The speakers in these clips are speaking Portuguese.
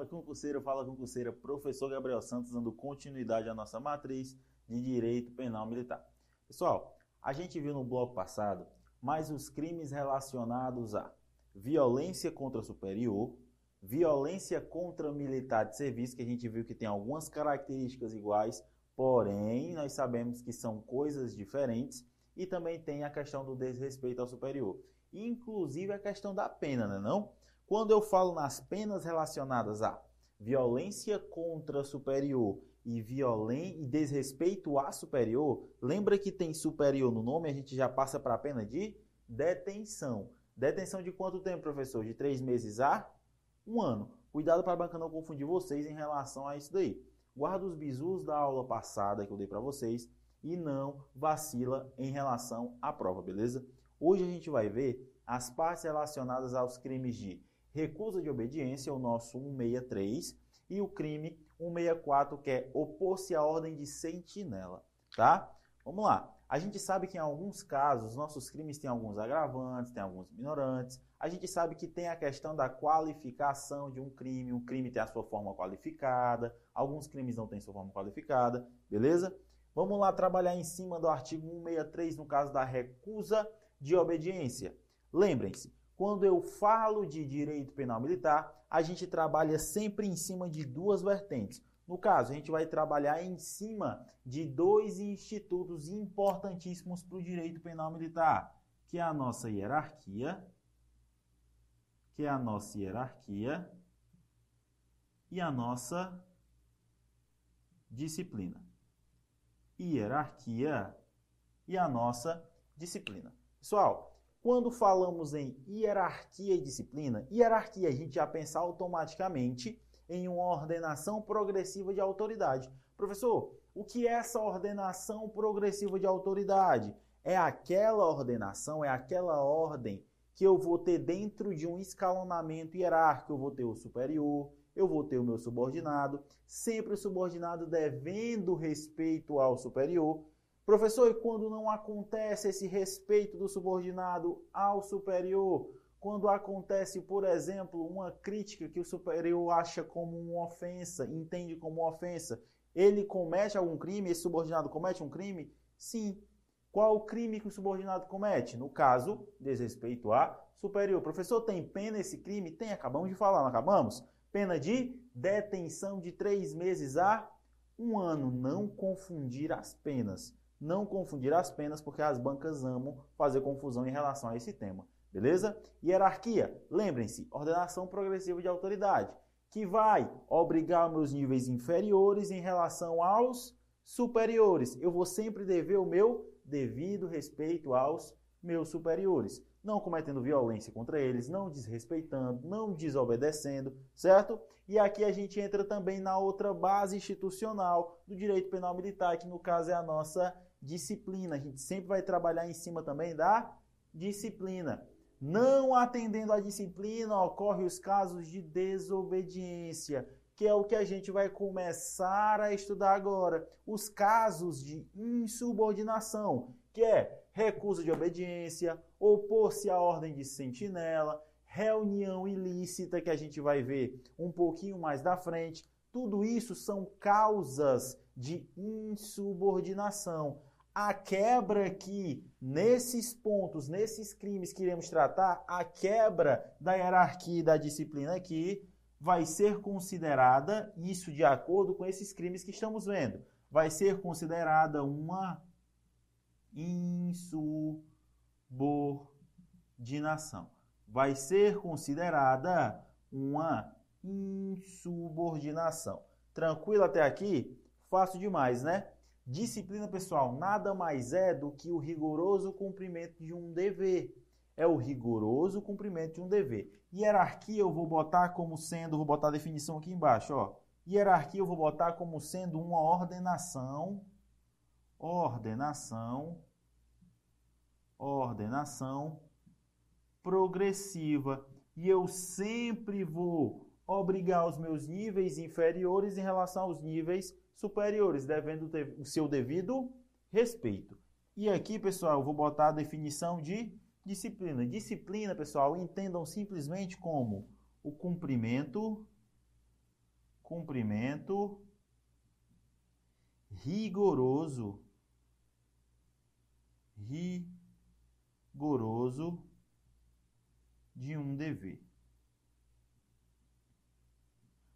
Fala concurseiro, fala concurseira, professor Gabriel Santos dando continuidade à nossa matriz de direito penal militar. Pessoal, a gente viu no bloco passado mais os crimes relacionados a violência contra superior, violência contra militar de serviço, que a gente viu que tem algumas características iguais, porém nós sabemos que são coisas diferentes, e também tem a questão do desrespeito ao superior, inclusive a questão da pena, não é não? Quando eu falo nas penas relacionadas a violência contra superior e, violen e desrespeito a superior, lembra que tem superior no nome, a gente já passa para a pena de detenção. Detenção de quanto tempo, professor? De três meses a um ano. Cuidado para a banca não confundir vocês em relação a isso daí. Guarda os bisus da aula passada que eu dei para vocês e não vacila em relação à prova, beleza? Hoje a gente vai ver as partes relacionadas aos crimes de recusa de obediência, o nosso 163, e o crime 164, que é opor-se à ordem de sentinela, tá? Vamos lá. A gente sabe que em alguns casos, nossos crimes têm alguns agravantes, têm alguns minorantes. A gente sabe que tem a questão da qualificação de um crime. Um crime tem a sua forma qualificada, alguns crimes não têm sua forma qualificada, beleza? Vamos lá trabalhar em cima do artigo 163, no caso da recusa de obediência. Lembrem-se, quando eu falo de direito penal militar, a gente trabalha sempre em cima de duas vertentes. No caso, a gente vai trabalhar em cima de dois institutos importantíssimos para o direito penal militar, que é a nossa hierarquia, que é a nossa hierarquia e a nossa disciplina. Hierarquia e a nossa disciplina. Pessoal, quando falamos em hierarquia e disciplina, hierarquia a gente já pensa automaticamente em uma ordenação progressiva de autoridade. Professor, o que é essa ordenação progressiva de autoridade? É aquela ordenação, é aquela ordem que eu vou ter dentro de um escalonamento hierárquico. Eu vou ter o superior, eu vou ter o meu subordinado, sempre o subordinado devendo respeito ao superior. Professor, e quando não acontece esse respeito do subordinado ao superior? Quando acontece, por exemplo, uma crítica que o superior acha como uma ofensa, entende como uma ofensa, ele comete algum crime? Esse subordinado comete um crime? Sim. Qual o crime que o subordinado comete? No caso, desrespeito a superior. Professor, tem pena esse crime? Tem, acabamos de falar, não acabamos? Pena de detenção de três meses a um ano. Não confundir as penas não confundir as penas, porque as bancas amam fazer confusão em relação a esse tema. Beleza? Hierarquia, lembrem-se, ordenação progressiva de autoridade, que vai obrigar meus níveis inferiores em relação aos superiores. Eu vou sempre dever o meu devido respeito aos meus superiores, não cometendo violência contra eles, não desrespeitando, não desobedecendo, certo? E aqui a gente entra também na outra base institucional do direito penal militar, que no caso é a nossa disciplina. A gente sempre vai trabalhar em cima também da disciplina. Não atendendo à disciplina, ocorrem os casos de desobediência, que é o que a gente vai começar a estudar agora. Os casos de insubordinação, que é recusa de obediência, opor-se à ordem de sentinela, reunião ilícita, que a gente vai ver um pouquinho mais da frente. Tudo isso são causas de insubordinação a quebra aqui, nesses pontos, nesses crimes que iremos tratar, a quebra da hierarquia e da disciplina aqui vai ser considerada, isso de acordo com esses crimes que estamos vendo, vai ser considerada uma insubordinação. Vai ser considerada uma insubordinação. Tranquilo até aqui? Fácil demais, né? Disciplina pessoal nada mais é do que o rigoroso cumprimento de um dever. É o rigoroso cumprimento de um dever. Hierarquia eu vou botar como sendo, vou botar a definição aqui embaixo, ó. Hierarquia eu vou botar como sendo uma ordenação, ordenação, ordenação progressiva. E eu sempre vou obrigar os meus níveis inferiores em relação aos níveis superiores, devendo ter o seu devido respeito. E aqui, pessoal, eu vou botar a definição de disciplina. Disciplina, pessoal, entendam simplesmente como o cumprimento cumprimento rigoroso rigoroso de um dever.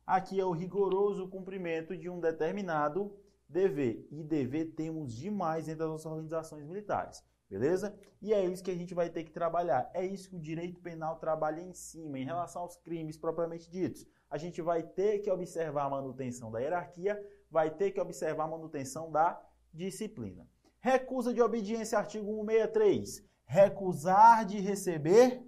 Aqui é o rigoroso cumprimento de um determinado dever. E dever temos demais entre as nossas organizações militares. Beleza? E é isso que a gente vai ter que trabalhar. É isso que o direito penal trabalha em cima, em relação aos crimes propriamente ditos. A gente vai ter que observar a manutenção da hierarquia, vai ter que observar a manutenção da disciplina. Recusa de obediência, artigo 163. Recusar de receber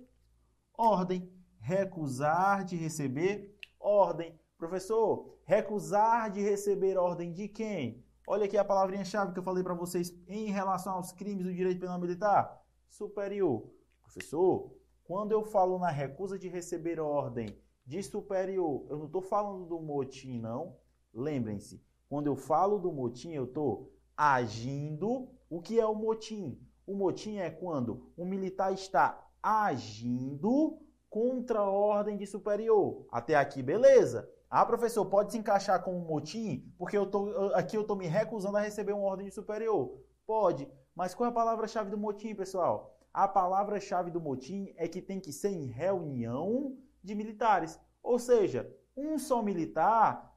ordem. Recusar de receber ordem. Professor, recusar de receber ordem de quem? Olha aqui a palavrinha-chave que eu falei para vocês em relação aos crimes do direito penal militar. Superior. Professor, quando eu falo na recusa de receber ordem de superior, eu não estou falando do motim, não. Lembrem-se, quando eu falo do motim, eu estou agindo. O que é o motim? O motim é quando o militar está agindo contra a ordem de superior. Até aqui, beleza. Ah, professor, pode se encaixar com um motim, porque eu tô, aqui eu estou me recusando a receber uma ordem de superior. Pode, mas qual é a palavra-chave do motim, pessoal? A palavra-chave do motim é que tem que ser em reunião de militares. Ou seja, um só militar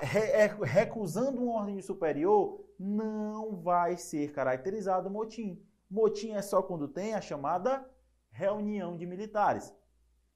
é, recusando uma ordem de superior não vai ser caracterizado motim. Motim é só quando tem a chamada reunião de militares.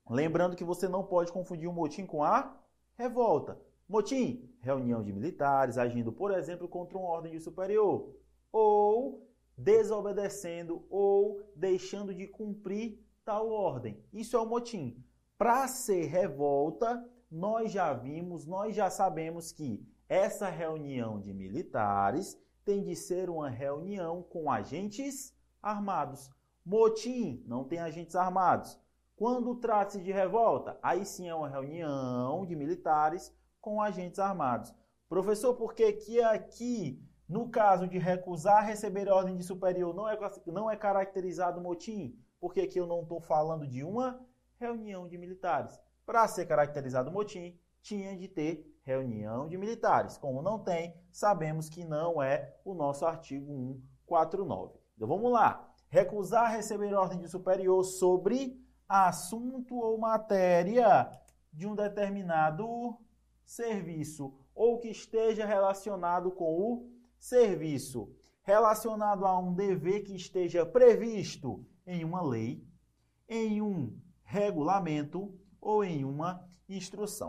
Lembrando que você não pode confundir o motim com a revolta. Motim, reunião de militares agindo, por exemplo, contra uma ordem de superior, ou desobedecendo ou deixando de cumprir tal ordem. Isso é o motim. Para ser revolta, nós já vimos, nós já sabemos que essa reunião de militares tem de ser uma reunião com agentes armados. Motim não tem agentes armados. Quando trata-se de revolta, aí sim é uma reunião de militares com agentes armados. Professor, por que que aqui, no caso de recusar receber ordem de superior, não é, não é caracterizado motim? Porque aqui eu não estou falando de uma reunião de militares. Para ser caracterizado motim, tinha de ter reunião de militares. Como não tem, sabemos que não é o nosso artigo 149. Então vamos lá. Recusar receber ordem de superior sobre assunto ou matéria de um determinado serviço ou que esteja relacionado com o serviço, relacionado a um dever que esteja previsto em uma lei, em um regulamento ou em uma instrução.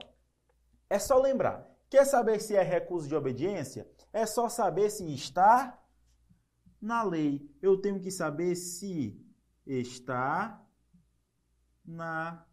É só lembrar. Quer saber se é recurso de obediência? É só saber se está na lei. Eu tenho que saber se está na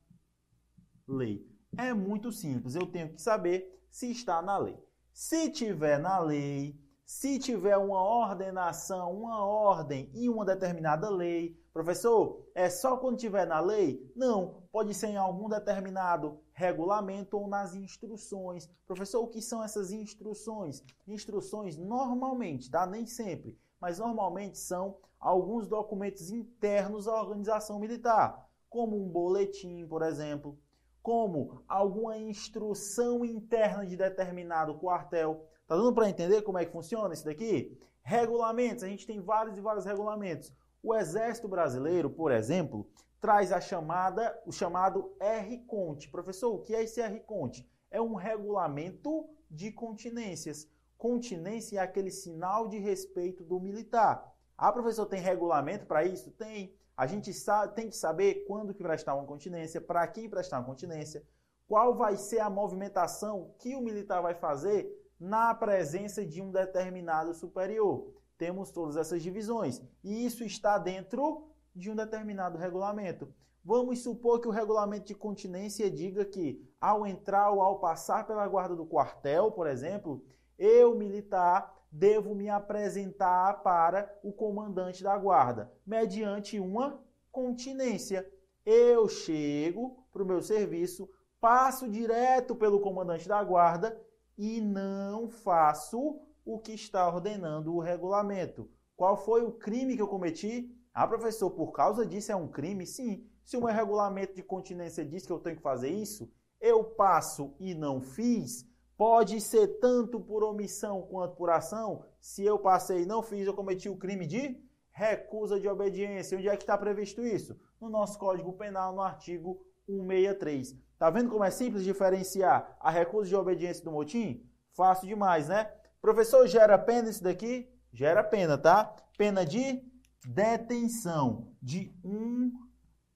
lei. É muito simples. Eu tenho que saber se está na lei. Se tiver na lei, se tiver uma ordenação, uma ordem e uma determinada lei, professor, é só quando tiver na lei? Não, pode ser em algum determinado regulamento ou nas instruções. Professor, o que são essas instruções? Instruções normalmente, tá? Nem sempre, mas normalmente são alguns documentos internos à organização militar, como um boletim, por exemplo, como alguma instrução interna de determinado quartel. Tá dando para entender como é que funciona isso daqui? Regulamentos, a gente tem vários e vários regulamentos. O Exército Brasileiro, por exemplo, traz a chamada, o chamado R-Conte. Professor, o que é esse R-Conte? É um regulamento de continências. Continência é aquele sinal de respeito do militar. Ah, professor, tem regulamento para isso? Tem. A gente sabe, tem que saber quando que prestar uma continência, para quem prestar uma continência, qual vai ser a movimentação que o militar vai fazer na presença de um determinado superior. Temos todas essas divisões. E isso está dentro de um determinado regulamento. Vamos supor que o regulamento de continência diga que, ao entrar ou ao passar pela guarda do quartel, por exemplo, eu, militar, devo me apresentar para o comandante da guarda, mediante uma continência. Eu chego para o meu serviço, passo direto pelo comandante da guarda e não faço o que está ordenando o regulamento. Qual foi o crime que eu cometi? Ah, professor, por causa disso é um crime? Sim. Se o meu regulamento de continência diz que eu tenho que fazer isso, eu passo e não fiz, pode ser tanto por omissão quanto por ação. Se eu passei e não fiz, eu cometi o crime de recusa de obediência. Onde é que está previsto isso? No nosso Código Penal, no artigo 163. Tá vendo como é simples diferenciar a recusa de obediência do motim? Fácil demais, né? Professor, gera pena isso daqui? Gera pena, tá? Pena de detenção de 1 um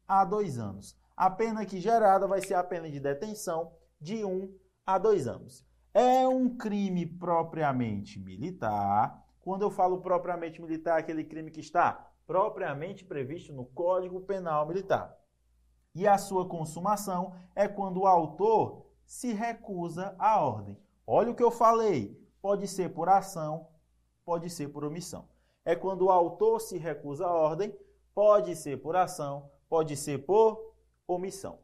a 2 anos. A pena aqui gerada vai ser a pena de detenção de 1 um a 2 anos. É um crime propriamente militar. Quando eu falo propriamente militar, aquele crime que está propriamente previsto no Código Penal Militar. E a sua consumação é quando o autor se recusa à ordem. Olha o que eu falei. Pode ser por ação, pode ser por omissão. É quando o autor se recusa à ordem, pode ser por ação, pode ser por omissão.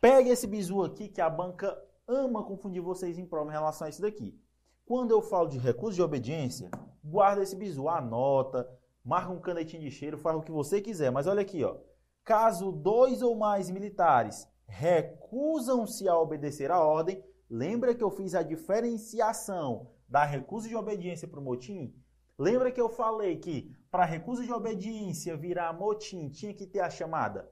Pegue esse bizu aqui que a banca ama confundir vocês em prova em relação a isso daqui. Quando eu falo de recurso de obediência, guarda esse bizu, anota, marca um canetinho de cheiro, faz o que você quiser. Mas olha aqui, ó. Caso dois ou mais militares recusam-se a obedecer a ordem, lembra que eu fiz a diferenciação da recusa de obediência para o motim? Lembra que eu falei que para recusa de obediência virar motim tinha que ter a chamada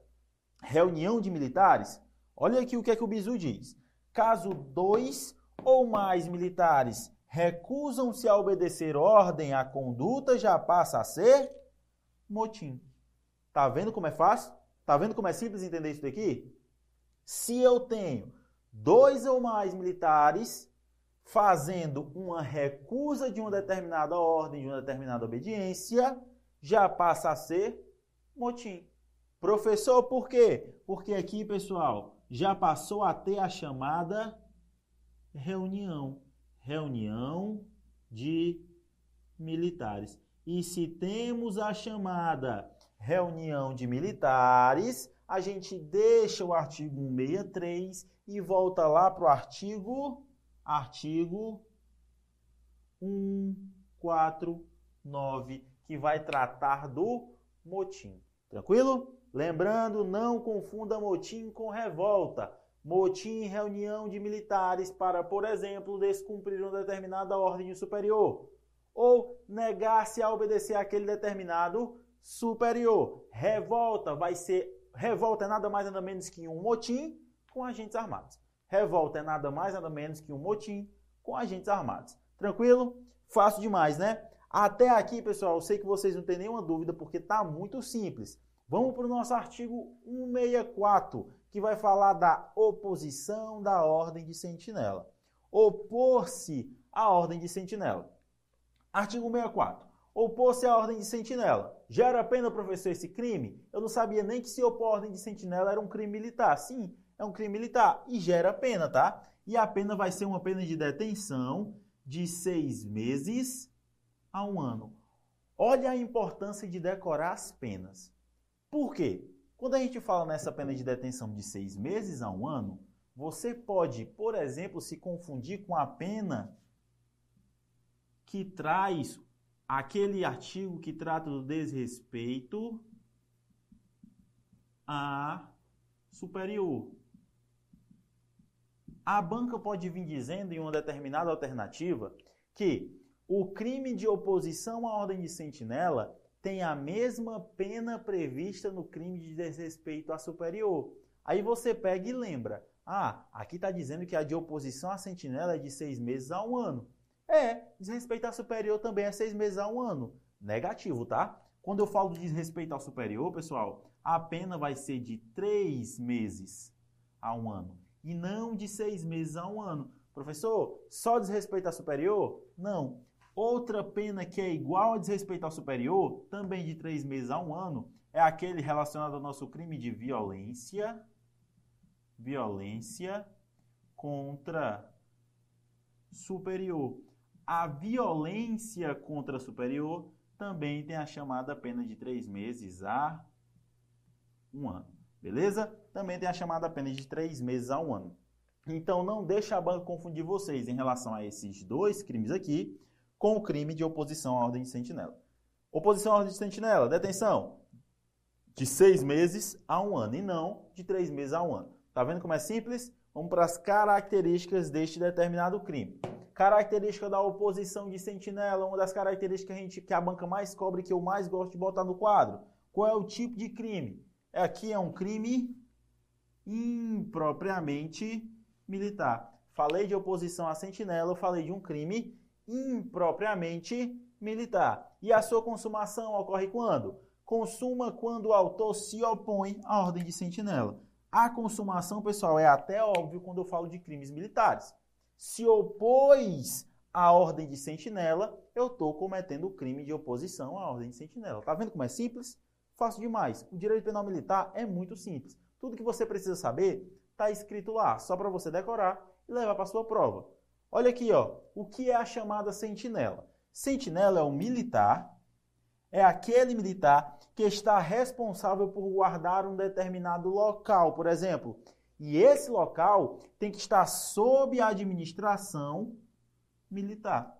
reunião de militares? Olha aqui o que é que o Bizu diz. Caso dois ou mais militares recusam-se a obedecer ordem, a conduta já passa a ser motim. Tá vendo como é fácil? Tá vendo como é simples entender isso daqui? Se eu tenho dois ou mais militares fazendo uma recusa de uma determinada ordem, de uma determinada obediência, já passa a ser motim. Professor, por quê? Porque aqui, pessoal, já passou a ter a chamada reunião. Reunião de militares. E se temos a chamada reunião de militares, a gente deixa o artigo 163 e volta lá para o artigo, artigo 149, que vai tratar do motim. Tranquilo? Lembrando, não confunda motim com revolta. Motim reunião de militares para, por exemplo, descumprir uma determinada ordem superior ou negar-se a obedecer aquele determinado superior. Revolta vai ser revolta é nada mais nada menos que um motim com agentes armados. Revolta é nada mais nada menos que um motim com agentes armados. Tranquilo? Fácil demais, né? Até aqui, pessoal, eu sei que vocês não têm nenhuma dúvida porque tá muito simples. Vamos para o nosso artigo 164, que vai falar da oposição da ordem de sentinela. Opor-se à ordem de sentinela. Artigo 64 opor-se à ordem de sentinela. Gera pena, professor, esse crime? Eu não sabia nem que se opor à ordem de sentinela era um crime militar. Sim, é um crime militar e gera pena, tá? E a pena vai ser uma pena de detenção de seis meses a um ano. Olha a importância de decorar as penas. Por quê? Quando a gente fala nessa pena de detenção de seis meses a um ano, você pode, por exemplo, se confundir com a pena que traz aquele artigo que trata do desrespeito a superior. A banca pode vir dizendo em uma determinada alternativa que o crime de oposição à ordem de sentinela tem a mesma pena prevista no crime de desrespeito a superior. Aí você pega e lembra: ah, aqui está dizendo que a de oposição à sentinela é de seis meses a um ano. É, desrespeitar superior também é seis meses a um ano. Negativo, tá? Quando eu falo de desrespeito ao superior, pessoal, a pena vai ser de três meses a um ano e não de seis meses a um ano. Professor, só desrespeito ao superior? Não. Outra pena que é igual a desrespeito ao superior, também de três meses a um ano, é aquele relacionado ao nosso crime de violência, violência contra superior. A violência contra superior também tem a chamada pena de três meses a um ano. Beleza? Também tem a chamada pena de três meses a um ano. Então não deixa a banca confundir vocês em relação a esses dois crimes aqui com o crime de oposição à ordem de sentinela. Oposição à ordem de sentinela, detenção de seis meses a um ano e não de três meses a um ano. Tá vendo como é simples? Vamos para as características deste determinado crime. Característica da oposição de sentinela, uma das características que a, gente, que a banca mais cobre, que eu mais gosto de botar no quadro. Qual é o tipo de crime? Aqui é um crime impropriamente militar. Falei de oposição à sentinela, eu falei de um crime impropriamente militar. E a sua consumação ocorre quando? Consuma quando o autor se opõe à ordem de sentinela. A consumação, pessoal, é até óbvio quando eu falo de crimes militares. Se opôs à ordem de sentinela, eu estou cometendo o crime de oposição à ordem de sentinela. Tá vendo como é simples? Fácil demais. O direito penal militar é muito simples. Tudo que você precisa saber está escrito lá, só para você decorar e levar para sua prova. Olha aqui, ó, o que é a chamada sentinela? Sentinela é o militar, é aquele militar que está responsável por guardar um determinado local, por exemplo. E esse local tem que estar sob a administração militar.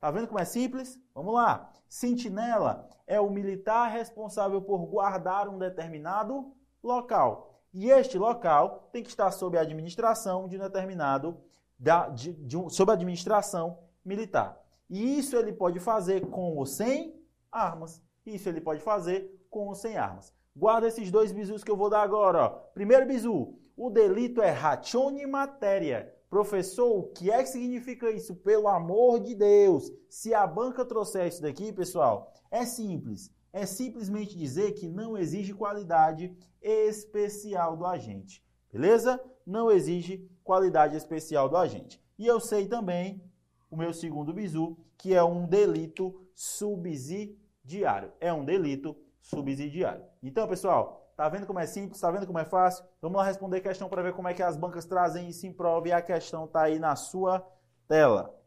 Tá vendo como é simples? Vamos lá. Sentinela é o militar responsável por guardar um determinado local. E este local tem que estar sob a administração de um determinado da, de, de um, sob administração militar. E isso ele pode fazer com ou sem armas. Isso ele pode fazer com ou sem armas. Guarda esses dois bisus que eu vou dar agora. Ó. Primeiro bisu, o delito é ratione matéria. Professor, o que é que significa isso? Pelo amor de Deus! Se a banca trouxer isso daqui, pessoal, é simples. É simplesmente dizer que não exige qualidade especial do agente. Beleza? Não exige qualidade especial do agente. E eu sei também, o meu segundo bizu, que é um delito subsidiário. É um delito subsidiário. Então, pessoal, tá vendo como é simples? Tá vendo como é fácil? Vamos lá responder a questão para ver como é que as bancas trazem isso em prova e a questão tá aí na sua tela.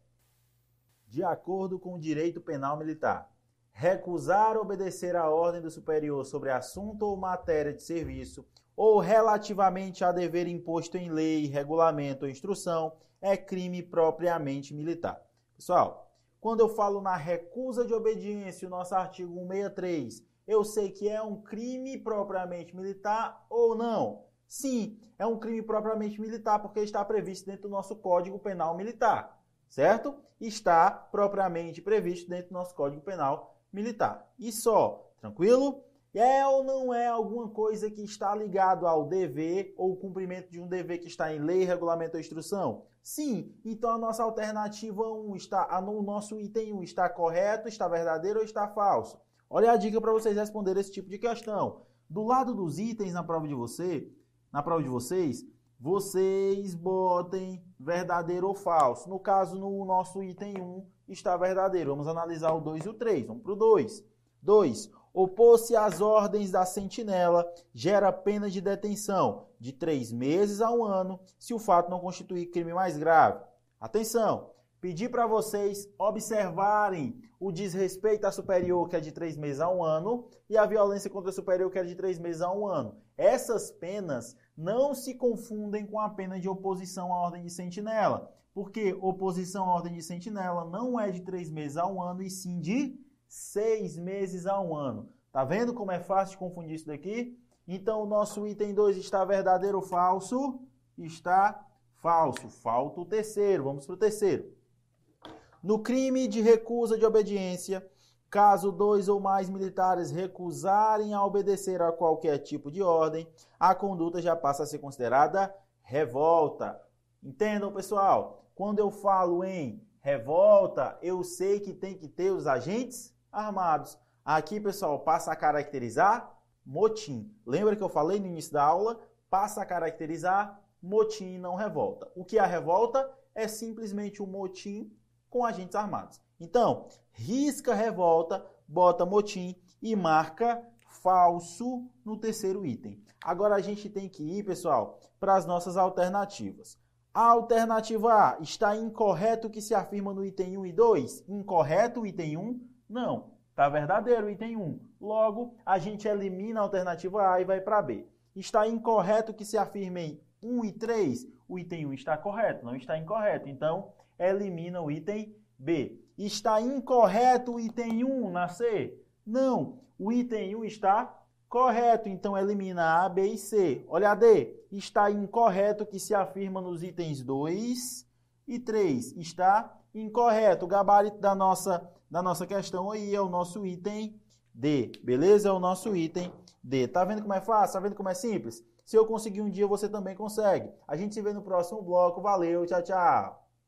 De acordo com o direito penal militar, recusar obedecer à ordem do superior sobre assunto ou matéria de serviço ou relativamente a dever imposto em lei, regulamento ou instrução é crime propriamente militar. Pessoal, quando eu falo na recusa de obediência, o nosso artigo 163, eu sei que é um crime propriamente militar ou não? Sim, é um crime propriamente militar porque está previsto dentro do nosso Código Penal Militar, certo? Está propriamente previsto dentro do nosso Código Penal Militar. E só, tranquilo? É ou não é alguma coisa que está ligado ao dever ou cumprimento de um dever que está em lei, regulamento ou instrução? Sim. Então a nossa alternativa 1 está, o nosso item 1 está correto, está verdadeiro ou está falso? Olha a dica para vocês responderem esse tipo de questão. Do lado dos itens na prova de você, na prova de vocês, vocês botem verdadeiro ou falso. No caso, no nosso item 1 está verdadeiro. Vamos analisar o 2 e o 3. Vamos para o 2. 2. Opor-se às ordens da sentinela gera pena de detenção de três meses a um ano se o fato não constituir crime mais grave. Atenção! Pedir para vocês observarem o desrespeito à superior, que é de três meses a um ano, e a violência contra a superior, que é de três meses a um ano. Essas penas não se confundem com a pena de oposição à ordem de sentinela, porque oposição à ordem de sentinela não é de três meses a um ano, e sim de seis meses a um ano. Tá vendo como é fácil confundir isso daqui? Então, o nosso item 2 está verdadeiro ou falso? Está falso. Falta o terceiro. Vamos para o terceiro. No crime de recusa de obediência, caso dois ou mais militares recusarem a obedecer a qualquer tipo de ordem, a conduta já passa a ser considerada revolta. Entendam, pessoal? Quando eu falo em revolta, eu sei que tem que ter os agentes armados. Aqui, pessoal, passa a caracterizar motim. Lembra que eu falei no início da aula? Passa a caracterizar motim e não revolta. O que é a revolta? É simplesmente um motim com agentes armados. Então, risca revolta, bota motim e marca falso no terceiro item. Agora a gente tem que ir, pessoal, para as nossas alternativas. A alternativa A está incorreto o que se afirma no item 1 e 2? Incorreto item 1? Não, está verdadeiro o item 1. Logo, a gente elimina a alternativa A e vai para B. Está incorreto que se afirme em 1 e 3? O item 1 está correto, não está incorreto. Então, elimina o item B. Está incorreto o item 1 na C? Não, o item 1 está Correto, então elimina A, B e C. Olha a D. Está incorreto que se afirma nos itens 2 e 3. Está incorreto. O gabarito da nossa, da nossa questão aí é o nosso item D. Beleza? É o nosso item D. Tá vendo como é fácil? Tá vendo como é simples? Se eu conseguir um dia, você também consegue. A gente se vê no próximo bloco. Valeu, tchau, tchau.